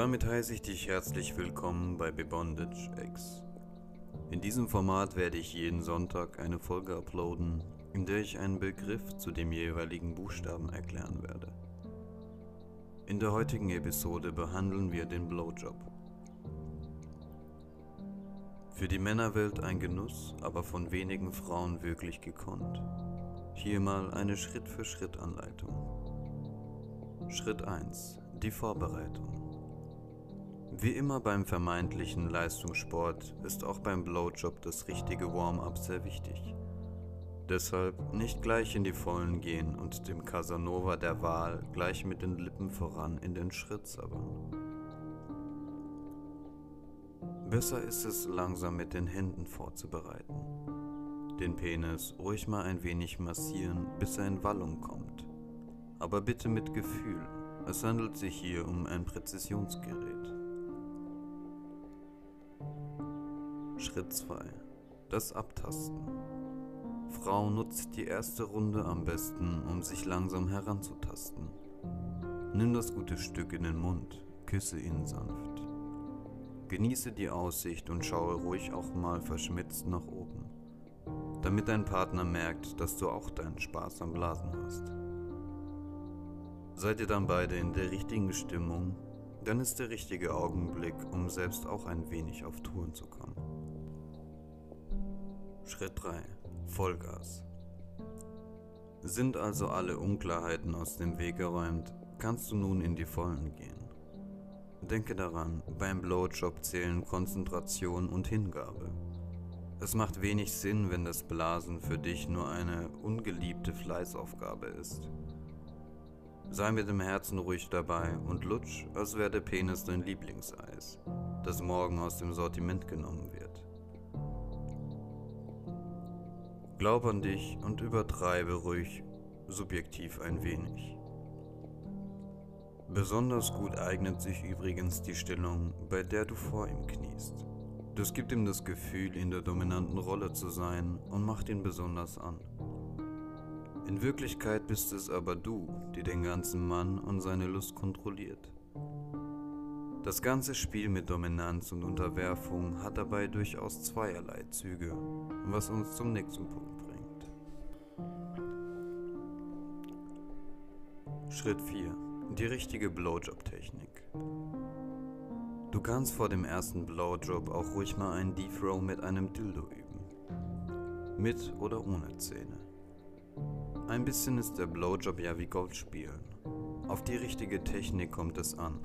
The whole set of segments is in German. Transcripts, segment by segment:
damit heiße ich dich herzlich willkommen bei Bebondage X. In diesem Format werde ich jeden Sonntag eine Folge uploaden, in der ich einen Begriff zu dem jeweiligen Buchstaben erklären werde. In der heutigen Episode behandeln wir den Blowjob. Für die Männerwelt ein Genuss, aber von wenigen Frauen wirklich gekonnt. Hier mal eine Schritt-für-Schritt-Anleitung. Schritt 1. Die Vorbereitung. Wie immer beim vermeintlichen Leistungssport ist auch beim Blowjob das richtige Warm-up sehr wichtig. Deshalb nicht gleich in die Vollen gehen und dem Casanova der Wahl gleich mit den Lippen voran in den Schritt sabbern. Besser ist es langsam mit den Händen vorzubereiten. Den Penis ruhig mal ein wenig massieren, bis er in Wallung kommt. Aber bitte mit Gefühl. Es handelt sich hier um ein Präzisionsgerät. Schritt 2. Das Abtasten. Frau nutzt die erste Runde am besten, um sich langsam heranzutasten. Nimm das gute Stück in den Mund, küsse ihn sanft. Genieße die Aussicht und schaue ruhig auch mal verschmitzt nach oben, damit dein Partner merkt, dass du auch deinen Spaß am Blasen hast. Seid ihr dann beide in der richtigen Stimmung, dann ist der richtige Augenblick, um selbst auch ein wenig auf Touren zu kommen. Schritt 3. Vollgas. Sind also alle Unklarheiten aus dem Weg geräumt, kannst du nun in die Vollen gehen. Denke daran, beim Blowjob zählen Konzentration und Hingabe. Es macht wenig Sinn, wenn das Blasen für dich nur eine ungeliebte Fleißaufgabe ist. Sei mit dem Herzen ruhig dabei und lutsch, als wäre der Penis dein Lieblingseis, das morgen aus dem Sortiment genommen wird. Glaub an dich und übertreibe ruhig subjektiv ein wenig. Besonders gut eignet sich übrigens die Stellung, bei der du vor ihm kniest. Das gibt ihm das Gefühl, in der dominanten Rolle zu sein und macht ihn besonders an. In Wirklichkeit bist es aber du, die den ganzen Mann und seine Lust kontrolliert. Das ganze Spiel mit Dominanz und Unterwerfung hat dabei durchaus zweierlei Züge, was uns zum nächsten Punkt bringt. Schritt 4. Die richtige Blowjob-Technik. Du kannst vor dem ersten Blowjob auch ruhig mal einen Deep mit einem Dildo üben. Mit oder ohne Zähne. Ein bisschen ist der Blowjob ja wie Gold spielen. Auf die richtige Technik kommt es an.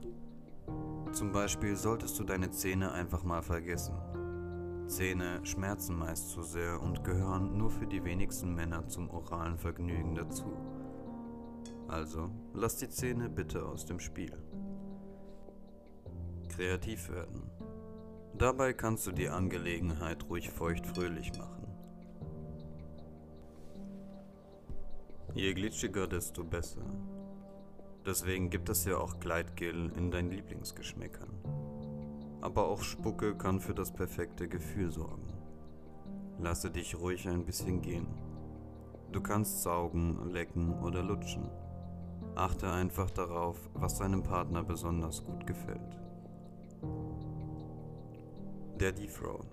Zum Beispiel solltest du deine Zähne einfach mal vergessen. Zähne schmerzen meist zu sehr und gehören nur für die wenigsten Männer zum oralen Vergnügen dazu. Also lass die Zähne bitte aus dem Spiel. Kreativ werden. Dabei kannst du die Angelegenheit ruhig feucht-fröhlich machen. Je glitschiger, desto besser. Deswegen gibt es ja auch Gleitgel in deinen Lieblingsgeschmäckern. Aber auch Spucke kann für das perfekte Gefühl sorgen. Lasse dich ruhig ein bisschen gehen. Du kannst saugen, lecken oder lutschen. Achte einfach darauf, was deinem Partner besonders gut gefällt. Der Dethrone.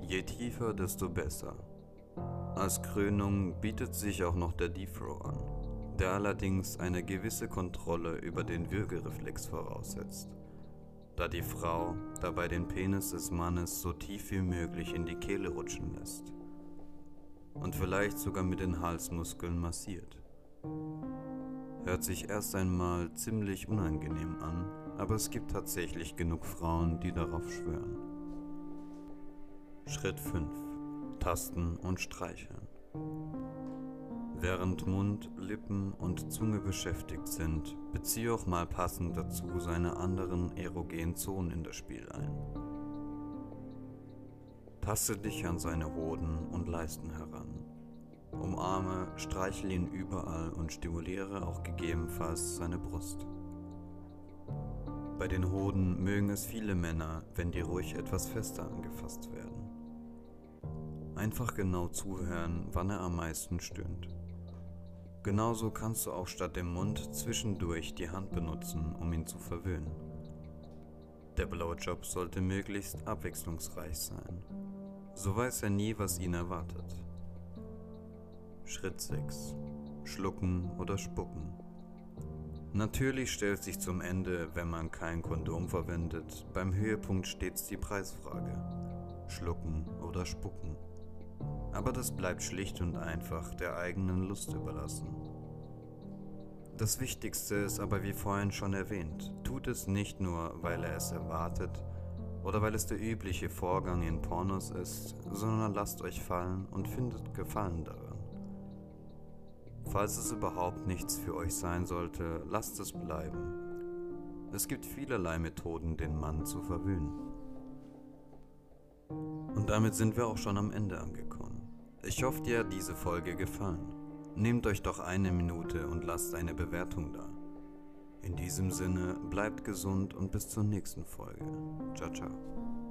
Je tiefer, desto besser. Als Krönung bietet sich auch noch der Defro an der allerdings eine gewisse Kontrolle über den Würgereflex voraussetzt, da die Frau dabei den Penis des Mannes so tief wie möglich in die Kehle rutschen lässt und vielleicht sogar mit den Halsmuskeln massiert. Hört sich erst einmal ziemlich unangenehm an, aber es gibt tatsächlich genug Frauen, die darauf schwören. Schritt 5. Tasten und Streicheln. Während Mund, Lippen und Zunge beschäftigt sind, beziehe auch mal passend dazu seine anderen erogenen Zonen in das Spiel ein. Taste dich an seine Hoden und Leisten heran. Umarme, streichle ihn überall und stimuliere auch gegebenenfalls seine Brust. Bei den Hoden mögen es viele Männer, wenn die ruhig etwas fester angefasst werden. Einfach genau zuhören, wann er am meisten stöhnt. Genauso kannst du auch statt dem Mund zwischendurch die Hand benutzen, um ihn zu verwöhnen. Der Blowjob sollte möglichst abwechslungsreich sein. So weiß er nie, was ihn erwartet. Schritt 6. Schlucken oder spucken. Natürlich stellt sich zum Ende, wenn man kein Kondom verwendet, beim Höhepunkt stets die Preisfrage. Schlucken oder spucken. Aber das bleibt schlicht und einfach der eigenen Lust überlassen. Das Wichtigste ist aber wie vorhin schon erwähnt, tut es nicht nur, weil er es erwartet oder weil es der übliche Vorgang in Pornos ist, sondern lasst euch fallen und findet Gefallen daran. Falls es überhaupt nichts für euch sein sollte, lasst es bleiben. Es gibt vielerlei Methoden, den Mann zu verwöhnen. Und damit sind wir auch schon am Ende angekommen. Ich hoffe, dir hat diese Folge gefallen. Nehmt euch doch eine Minute und lasst eine Bewertung da. In diesem Sinne, bleibt gesund und bis zur nächsten Folge. Ciao, ciao.